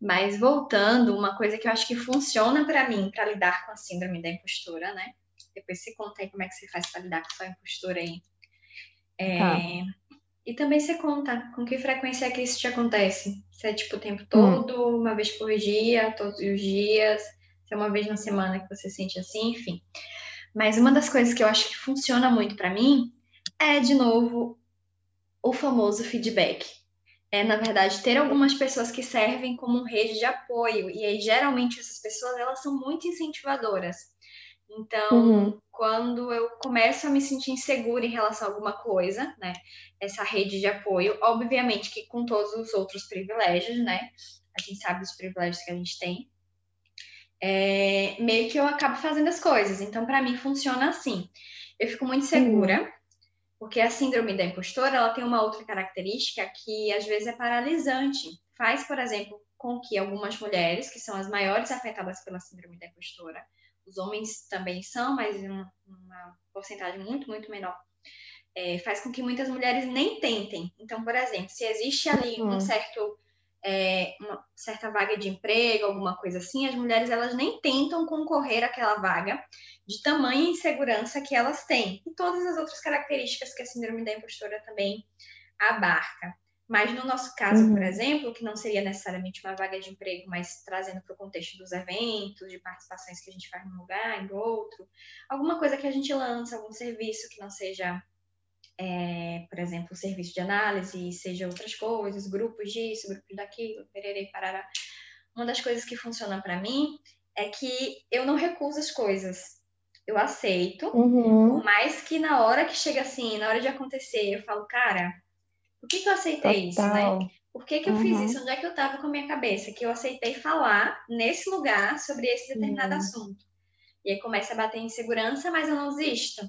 Mas voltando, uma coisa que eu acho que funciona pra mim para lidar com a síndrome da impostora, né? Depois você conta aí como é que você faz para lidar com sua impostura aí. É, Tá. E também você conta com que frequência é que isso te acontece. Se é tipo o tempo Hum. todo, uma vez por dia, todos os dias, se é uma vez na semana que você sente assim, enfim. Mas uma das coisas que eu acho que funciona muito pra mim é, de novo, o famoso feedback. É, na verdade, ter algumas pessoas que servem como rede de apoio. E aí, geralmente, essas pessoas, elas são muito incentivadoras. Então, Uhum. quando eu começo a me sentir insegura em relação a alguma coisa, né? Essa rede de apoio, obviamente que com todos os outros privilégios, né? A gente sabe dos privilégios que a gente tem. É, meio que eu acabo fazendo as coisas. Então, para mim, funciona assim. Eu fico muito segura, porque a síndrome da impostora, ela tem uma outra característica que às vezes é paralisante. Faz, por exemplo, com que algumas mulheres, que são as maiores afetadas pela síndrome da impostora, os homens também são, mas em uma, uma porcentagem muito, muito menor, é, faz com que muitas mulheres nem tentem. Então, por exemplo, se existe ali um Uhum. certo, é, uma certa vaga de emprego, alguma coisa assim, as mulheres elas nem tentam concorrer àquela vaga de tamanha insegurança que elas têm. E todas as outras características que a síndrome da impostora também abarca. Mas no nosso caso, Uhum. por exemplo, que não seria necessariamente uma vaga de emprego, mas trazendo para o contexto dos eventos, de participações que a gente faz num lugar, em outro, alguma coisa que a gente lança, algum serviço que não seja, é, por exemplo, serviço de análise, seja outras coisas, grupos disso, grupos daquilo, pererei, parará. Uma das coisas que funciona para mim é que eu não recuso as coisas. Eu aceito, Uhum. por mais que na hora que chega assim, na hora de acontecer, eu falo, cara, por que, que eu aceitei isso, né? Total. Por que, que eu fiz Uhum. isso? Onde é que eu tava com a minha cabeça? Que eu aceitei falar nesse lugar sobre esse determinado Uhum. assunto. E aí começa a bater insegurança, mas eu não desisto.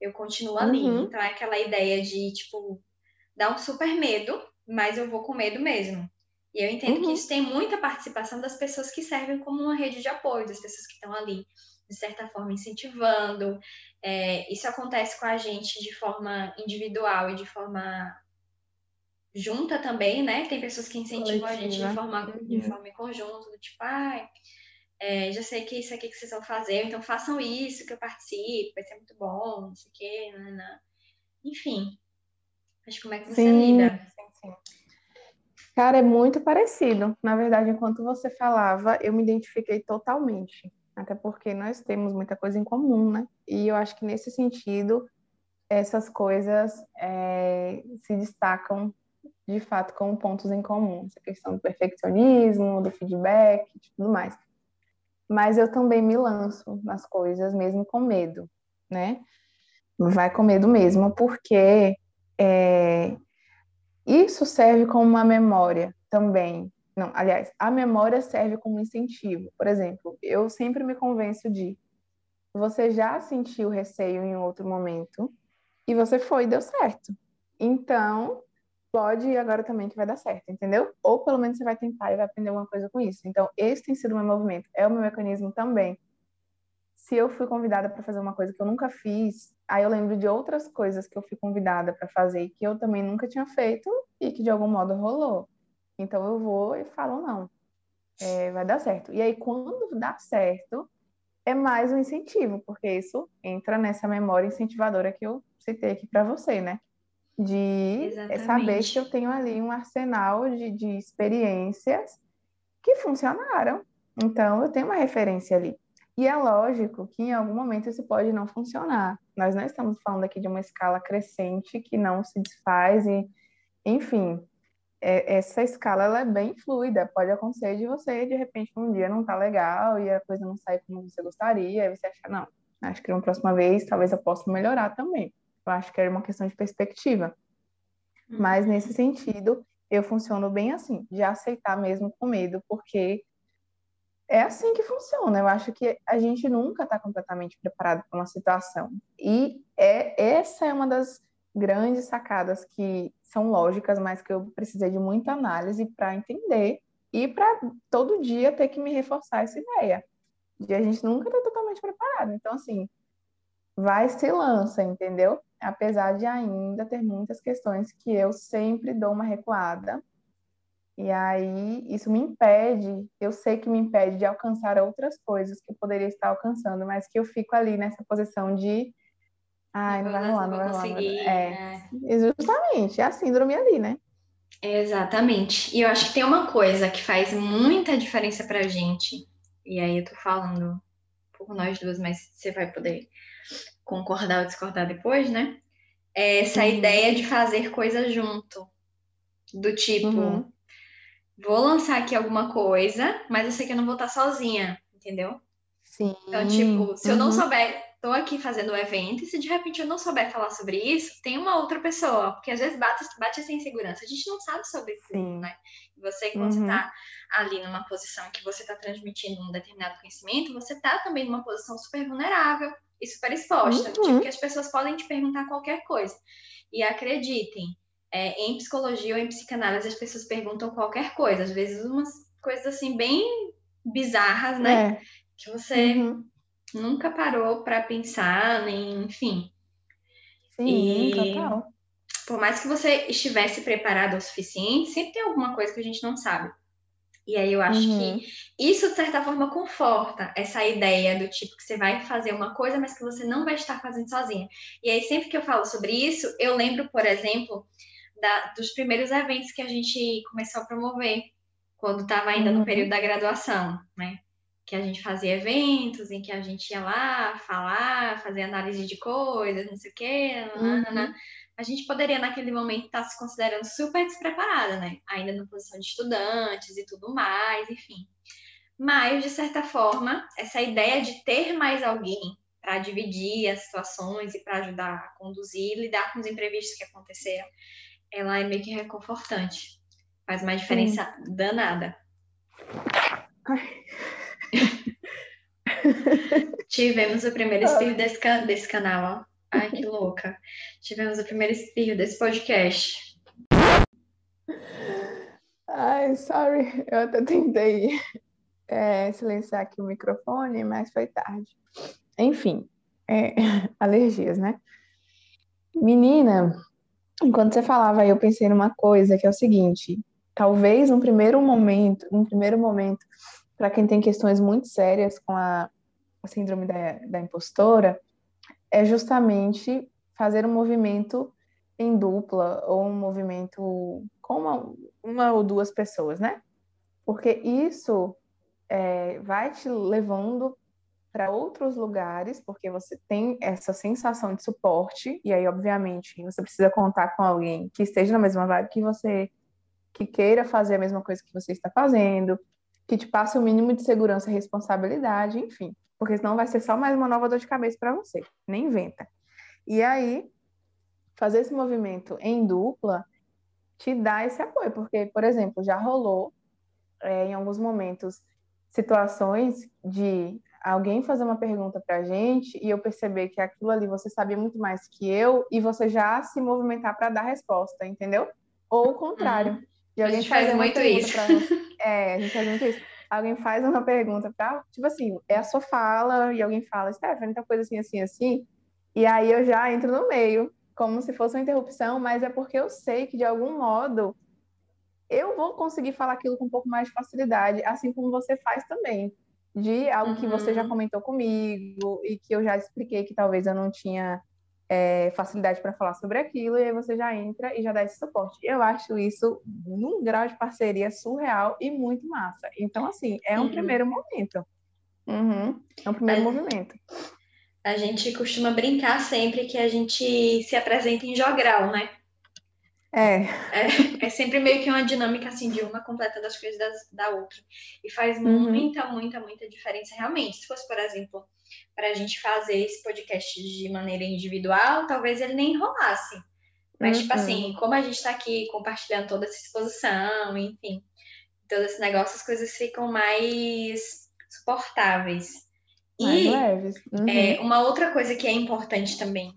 Eu continuo ali. Uhum. Então é aquela ideia de, tipo, dar um super medo, mas eu vou com medo mesmo. E eu entendo que Uhum. isso tem muita participação das pessoas que servem como uma rede de apoio, das pessoas que estão ali, de certa forma, incentivando. É, isso acontece com a gente de forma individual e de forma junta também, né? Tem pessoas que incentivam a gente de Coletiva. forma, de Uhum. forma em conjunto, do tipo, ai, é, já sei que isso aqui que vocês vão fazer, então façam isso que eu participo, vai ser muito bom, não sei o quê, nananã. Enfim, mas como é que você Sim, lida? sim, sim. Cara, é muito parecido. Na verdade, enquanto você falava, eu me identifiquei totalmente. Até porque nós temos muita coisa em comum, né? E eu acho que nesse sentido, essas coisas é, se destacam de fato como pontos em comum. Essa questão do perfeccionismo, do feedback e tudo mais. Mas eu também me lanço nas coisas, mesmo com medo, né? vai com medo mesmo, porque é, isso serve como uma memória também. Não, aliás, a memória serve como incentivo. Por exemplo, eu sempre me convenço de você já sentiu receio em outro momento e você foi deu certo. Então, pode ir agora também que vai dar certo, entendeu? Ou pelo menos você vai tentar e vai aprender alguma coisa com isso. Então, esse tem sido o meu movimento, é o meu mecanismo também. Se eu fui convidada para fazer uma coisa que eu nunca fiz, aí eu lembro de outras coisas que eu fui convidada para fazer e que eu também nunca tinha feito e que de algum modo rolou. Então eu vou e falo não, é, vai dar certo. E aí quando dá certo, é mais um incentivo, porque isso entra nessa memória incentivadora que eu citei aqui para você, né? De Exatamente. saber que eu tenho ali um arsenal de, de experiências que funcionaram. Então, eu tenho uma referência ali. E é lógico que em algum momento isso pode não funcionar. Nós não estamos falando aqui de uma escala crescente que não se desfaz e, enfim, é, essa escala ela é bem fluida. Pode acontecer de você, de repente, um dia não tá legal e a coisa não sai como você gostaria, e você acha, não, acho que na próxima vez talvez eu possa melhorar também. Eu acho que era uma questão de perspectiva. Uhum. Mas nesse sentido, eu funciono bem assim, de aceitar mesmo com medo, porque é assim que funciona. Eu acho que a gente nunca está completamente preparado para uma situação. E é essa é uma das grandes sacadas que são lógicas, mas que eu precisei de muita análise para entender e para todo dia ter que me reforçar essa ideia de a gente nunca está totalmente preparado. Então, assim, vai se lança, entendeu? apesar de ainda ter muitas questões que eu sempre dou uma recuada. E aí isso me impede, eu sei que me impede de alcançar outras coisas que eu poderia estar alcançando, mas que eu fico ali nessa posição de ai, não, não vai rolar, não vai rolar. É, é, justamente, é a síndrome ali, né? Exatamente. E eu acho que tem uma coisa que faz muita diferença pra gente, e aí eu tô falando por nós duas, mas você vai poder concordar ou discordar depois, né? É essa uhum. ideia de fazer coisa junto. Do tipo, uhum. vou lançar aqui alguma coisa, mas eu sei que eu não vou estar sozinha, entendeu? Sim. Então, tipo, se eu não uhum. souber, tô aqui fazendo o evento, e se de repente eu não souber falar sobre isso, tem uma outra pessoa, porque às vezes bate, bate essa insegurança. A gente não sabe sobre isso, né? Você, quando uhum. você tá ali numa posição que você tá transmitindo um determinado conhecimento, você tá também numa posição super vulnerável e super exposta. Uhum. Tipo, que as pessoas podem te perguntar qualquer coisa. E acreditem, é, em psicologia ou em psicanálise, as pessoas perguntam qualquer coisa. Às vezes, umas coisas assim, bem bizarras, né? É. Que você uhum. nunca parou para pensar, nem, enfim. Sim, e... total. Por mais que você estivesse preparado o suficiente, sempre tem alguma coisa que a gente não sabe. E aí eu acho uhum. que isso, de certa forma, conforta essa ideia do tipo que você vai fazer uma coisa, mas que você não vai estar fazendo sozinha. E aí, sempre que eu falo sobre isso, eu lembro, por exemplo, da, dos primeiros eventos que a gente começou a promover, quando estava ainda uhum. no período da graduação, né? Que a gente fazia eventos em que a gente ia lá falar, fazer análise de coisas, não sei o quê, uhum a gente poderia, naquele momento, estar se considerando super despreparada, né? Ainda na posição de estudantes e tudo mais, enfim. Mas, de certa forma, essa ideia de ter mais alguém para dividir as situações e para ajudar a conduzir, lidar com os imprevistos que aconteceram, ela é meio que reconfortante. Faz uma diferença danada. Tivemos o primeiro espírito desse, desse canal, ó. Ai, que louca. Tivemos o primeiro espirro desse podcast. Ai, sorry. Eu até tentei é, silenciar aqui o microfone, mas foi tarde. Enfim, é, alergias, né? Menina, enquanto você falava, eu pensei numa coisa que é o seguinte: talvez um primeiro momento, um primeiro momento, para quem tem questões muito sérias com a, a síndrome da, da impostora, é justamente fazer um movimento em dupla ou um movimento com uma, uma ou duas pessoas, né? Porque isso é, vai te levando para outros lugares, porque você tem essa sensação de suporte, e aí, obviamente, você precisa contar com alguém que esteja na mesma vibe que você, que queira fazer a mesma coisa que você está fazendo, que te passe o mínimo de segurança e responsabilidade, enfim porque senão vai ser só mais uma nova dor de cabeça para você. Nem inventa. E aí, fazer esse movimento em dupla te dá esse apoio, porque, por exemplo, já rolou é, em alguns momentos situações de alguém fazer uma pergunta para a gente e eu perceber que aquilo ali você sabia muito mais que eu e você já se movimentar para dar resposta, entendeu? Ou o contrário. Uhum. E A gente faz muito isso. É, a gente faz muito isso. Alguém faz uma pergunta para, tipo assim, é a sua fala e alguém fala, Stephanie, tá coisa assim, assim, assim. E aí eu já entro no meio, como se fosse uma interrupção, mas é porque eu sei que de algum modo eu vou conseguir falar aquilo com um pouco mais de facilidade, assim como você faz também de algo que você já Uhum. comentou comigo e que eu já expliquei que talvez eu não tinha é, facilidade para falar sobre aquilo, e aí você já entra e já dá esse suporte. Eu acho isso num grau de parceria surreal e muito massa. Então, assim, é um Uhum. primeiro momento. Uhum. É um primeiro É. movimento. A gente costuma brincar sempre que a gente se apresenta em jogral, né? É, É, é sempre meio que uma dinâmica assim de uma completa das coisas das- da outra. E faz Uhum. muita, muita, muita diferença realmente. Se fosse, por exemplo, para a gente fazer esse podcast de maneira individual, talvez ele nem rolasse. Mas, tipo Uhum. assim, como a gente está aqui compartilhando toda essa exposição, enfim, todo esse negócio, as coisas ficam mais suportáveis. mais E leves. Uhum. é, uma outra coisa que é importante também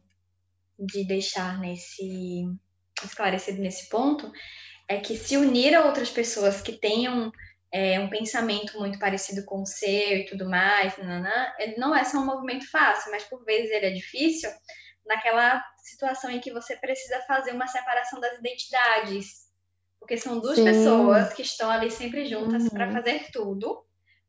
de deixar nesse esclarecido nesse ponto é que se unir a outras pessoas que tenham é, um pensamento muito parecido com o seu e tudo mais, nananã, ele não é só um movimento fácil, mas por vezes ele é difícil naquela situação em que você precisa fazer uma separação das identidades, porque são duas Sim. pessoas que estão ali sempre juntas Uhum. para fazer tudo,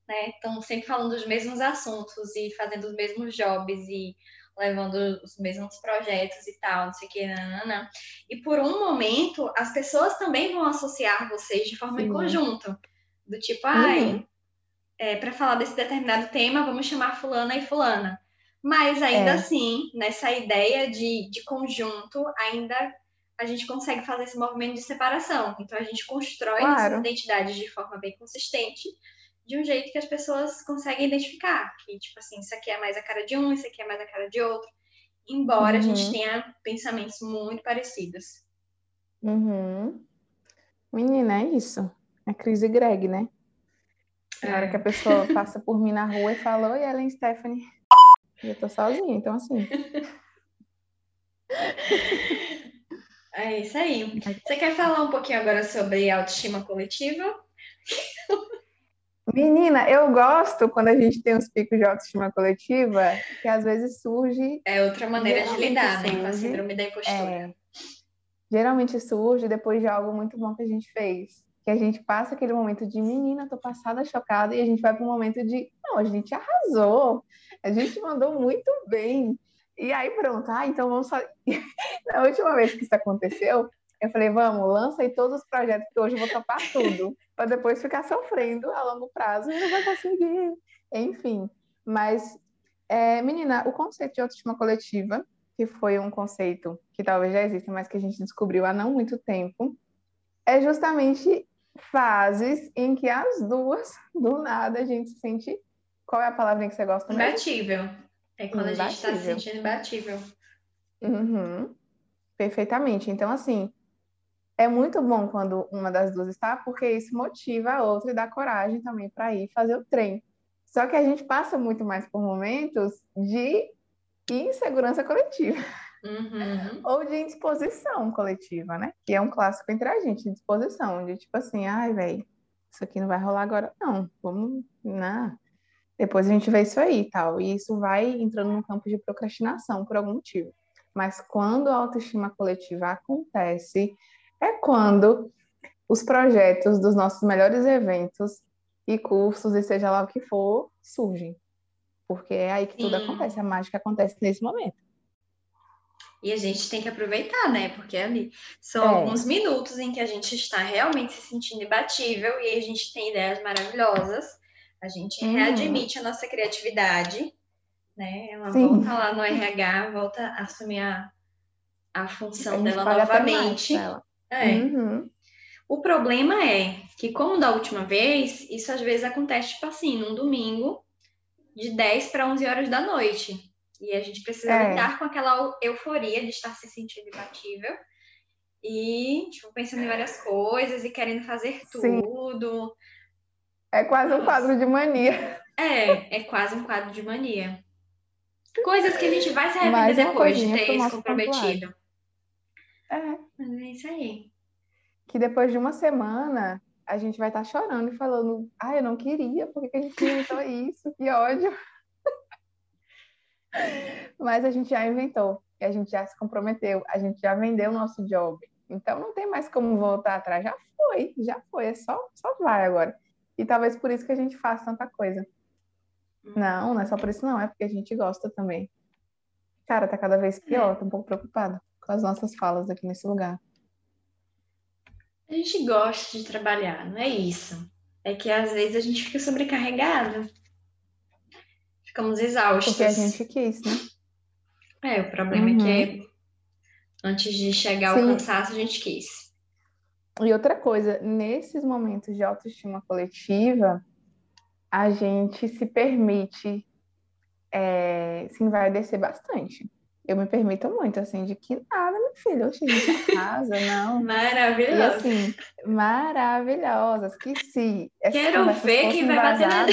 né? Estão sempre falando dos mesmos assuntos e fazendo os mesmos jobs e levando os mesmos projetos e tal, não sei o que, nanana. E por um momento, as pessoas também vão associar vocês de forma em conjunto. Do tipo, ai, Uhum. é, para falar desse determinado tema, vamos chamar fulana e fulana. Mas ainda É. assim, nessa ideia de, de conjunto, ainda a gente consegue fazer esse movimento de separação. Então a gente constrói Claro. nossas identidades de forma bem consistente, de um jeito que as pessoas conseguem identificar. Que, tipo assim, isso aqui é mais a cara de um, isso aqui é mais a cara de outro. Embora a gente Uhum. tenha pensamentos muito parecidos. Uhum. Menina, é isso. É crise Greg, né? Na hora É. que a pessoa passa por mim na rua e fala, oi, Ellen Stephanie. E eu tô sozinha, então assim. É isso aí. Você quer falar um pouquinho agora sobre autoestima coletiva? Menina, eu gosto quando a gente tem uns picos de autoestima coletiva, que às vezes surge, É outra maneira de lidar, né, com a surge, síndrome da impostura. é, geralmente surge depois de algo muito bom que a gente fez. Que a gente passa aquele momento de menina, tô passada, chocada, e a gente vai para um momento de, não, a gente arrasou, a gente mandou muito bem. E aí pronto, ah, então vamos fazer. Na última vez que isso aconteceu, eu falei, vamos, lança aí todos os projetos, que hoje eu vou topar tudo, para depois ficar sofrendo a longo prazo e não vai conseguir. Enfim, mas, é, menina, o conceito de autoestima coletiva, que foi um conceito que talvez já exista, mas que a gente descobriu há não muito tempo, é justamente fases em que as duas, do nada, a gente se sente. Qual é a palavrinha que você gosta mesmo? Imbatível. É quando a gente está se Imbatível. sentindo imbatível. Uhum, perfeitamente. Então, assim, é muito bom quando uma das duas está, porque isso motiva a outra e dá coragem também para ir fazer o trem. Só que a gente passa muito mais por momentos de insegurança coletiva Uhum. ou de indisposição coletiva, né? Que é um clássico entre a gente, indisposição, de tipo assim, ai, velho, isso aqui não vai rolar agora, não. Vamos, não. Depois a gente vê isso aí e tal. E isso vai entrando no campo de procrastinação por algum motivo. Mas quando a autoestima coletiva acontece, é quando os projetos dos nossos melhores eventos e cursos, e seja lá o que for, surgem. Porque é aí que tudo Sim. acontece, a mágica acontece nesse momento. E a gente tem que aproveitar, né? Porque ali são É. alguns minutos em que a gente está realmente se sentindo imbatível e a gente tem ideias maravilhosas. A gente Uhum. readmite a nossa criatividade, né? Ela Sim. volta lá no RH, volta a assumir a, a A função gente dela novamente. pra ela. É. Uhum. O problema é que, como da última vez, isso às vezes acontece, tipo assim, num domingo, de 10 para 11 horas da noite. E a gente precisa É. lidar com aquela euforia de estar se sentindo imbatível. E, tipo, pensando em várias coisas e querendo fazer Sim. tudo. É quase um quadro de mania. É, é quase um quadro de mania. Coisas que a gente vai se arrepender depois de ter isso comprometido. É. Mas é isso aí. que depois de uma semana a gente vai estar chorando e falando, ah, eu não queria, por que que a gente inventou isso? Que ódio. Mas a gente já inventou, a gente já se comprometeu, a gente já vendeu o nosso job. Então não tem mais como voltar atrás, já foi, já foi, é só, só vai agora. E talvez por isso que a gente faça tanta coisa. Não, não é só por isso não, é porque a gente gosta também. Cara, tá cada vez pior, tô um pouco preocupada com as nossas falas aqui nesse lugar. A gente gosta de trabalhar, não é isso. É que às vezes a gente fica sobrecarregado. Ficamos exaustos. Porque a gente quis, né? É, o problema Uhum. é que antes de chegar ao Sim. cansaço, a gente quis. E outra coisa, nesses momentos de autoestima coletiva, a gente se permite é, se envaidecer bastante. Eu me permito muito, assim, de que nada, meu filho, oxe, a gente arrasa, não. E Maravilhoso. assim, maravilhosas, que se Quero ver quem vai bater na-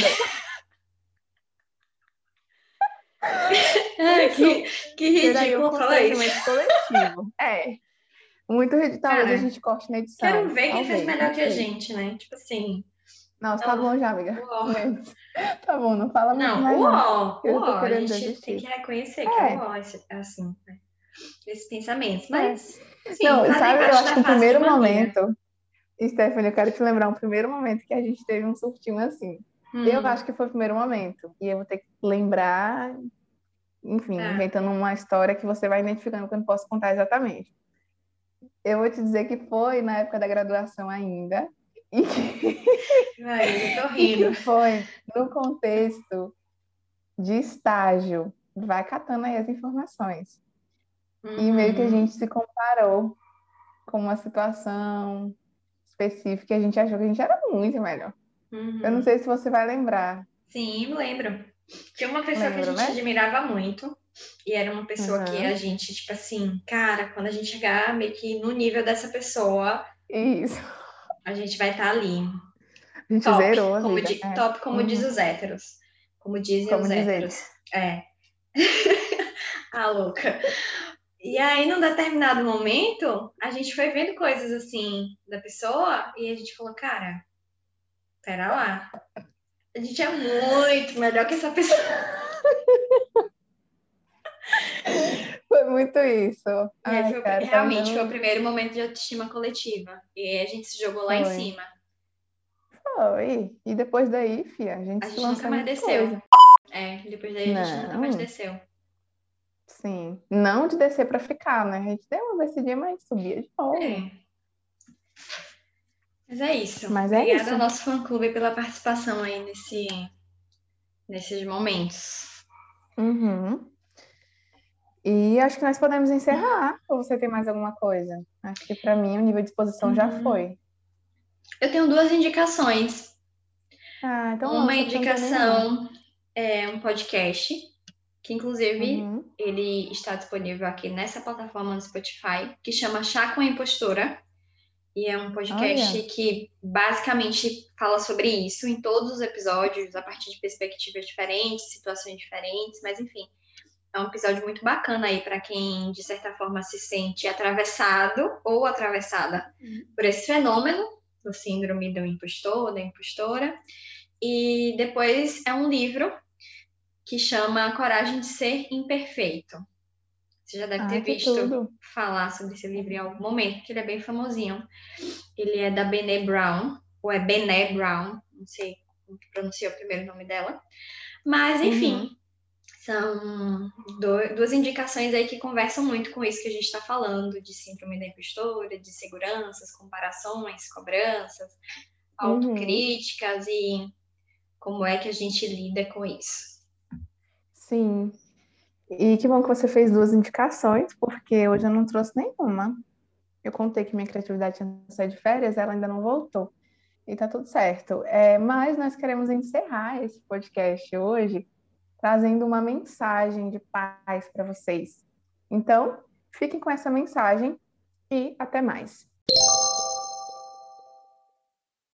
que, que um ridículo falar isso. coletivo. É. Muito ridículo. Talvez a gente corte na edição. Quero ver quem fez melhor que a gente, né? Tipo assim. Nossa, tá Não. bom já, amiga. Tá bom, não fala muito Não, mais não. uó, a gente desistir. tem que reconhecer É. que é uó, esse- assim, né? esses pensamentos. Mas, assim, Não, sabe, eu acho que o primeiro momento, Stephanie, eu quero te lembrar um primeiro momento que a gente teve um surtinho assim. Hum, Eu acho que foi o primeiro momento. E eu vou ter que lembrar, enfim, Tá. inventando uma história que você vai identificando que eu não posso contar exatamente. Eu vou te dizer que foi na época da graduação ainda. E que, Vai, eu tô rindo. foi no contexto de estágio. Vai catando aí as informações. E meio que a Uhum. gente se comparou com uma situação específica e a gente achou que a gente era muito melhor. Uhum. Eu não sei se você vai lembrar. Sim, lembro. Tinha uma pessoa que a gente né? admirava muito. E era uma pessoa que Uhum. a gente, tipo assim, cara, quando a gente chegar meio que no nível dessa pessoa, Isso. a gente vai estar ali. A gente Top, zerou a como di- é. top como Uhum. diz os héteros. Como dizem Como os diz héteros. É. a louca. E aí, num determinado momento, a gente foi vendo coisas assim da pessoa e a gente falou, cara, pera lá. A gente é muito melhor que essa pessoa. Foi muito isso. Ai, foi- cara, tá realmente vendo? foi o primeiro momento de autoestima coletiva. E a gente se jogou lá em Foi. cima. Foi. E depois daí, fia, a gente A gente nunca mais em desceu. coisa. É, depois daí a gente nunca mais Não. desceu. Sim. Não de descer pra ficar, né? A gente deu uma descidinha, mas subia de novo. É. Mas é isso. Mas é Obrigada isso. ao nosso fã-clube pela participação aí nesse, nesses momentos. Uhum. E acho que nós podemos encerrar. Ou você tem mais alguma coisa? Acho que pra mim o nível de exposição já Uhum. foi. Eu tenho duas indicações. Ah, então Uma indicação é um podcast, que inclusive Uhum. ele está disponível aqui nessa plataforma no Spotify, que chama Chá com a Impostora. E é um podcast Olha. que basicamente fala sobre isso em todos os episódios, a partir de perspectivas diferentes, situações diferentes, mas enfim. É um episódio muito bacana aí para quem, de certa forma, se sente atravessado ou atravessada por esse fenômeno do síndrome do impostor, da impostora. E depois é um livro que chama Coragem de Ser Imperfeito. Você já deve ter que visto tudo. falar sobre esse livro em algum momento, porque ele é bem famosinho. Ele é da Bené Brown, ou é Bené Brown, não sei como que pronuncia o primeiro nome dela. Mas, enfim, Uhum. são duas indicações aí que conversam muito com isso que a gente está falando, de síndrome da impostora, de seguranças, comparações, cobranças, Uhum. autocríticas e como é que a gente lida com isso. Sim. E que bom que você fez duas indicações, porque hoje eu não trouxe nenhuma. Eu contei que minha criatividade tinha saído de férias, ela ainda não voltou. E tá tudo certo. É, mas nós queremos encerrar esse podcast hoje trazendo uma mensagem de paz para vocês. Então, fiquem com essa mensagem e até mais.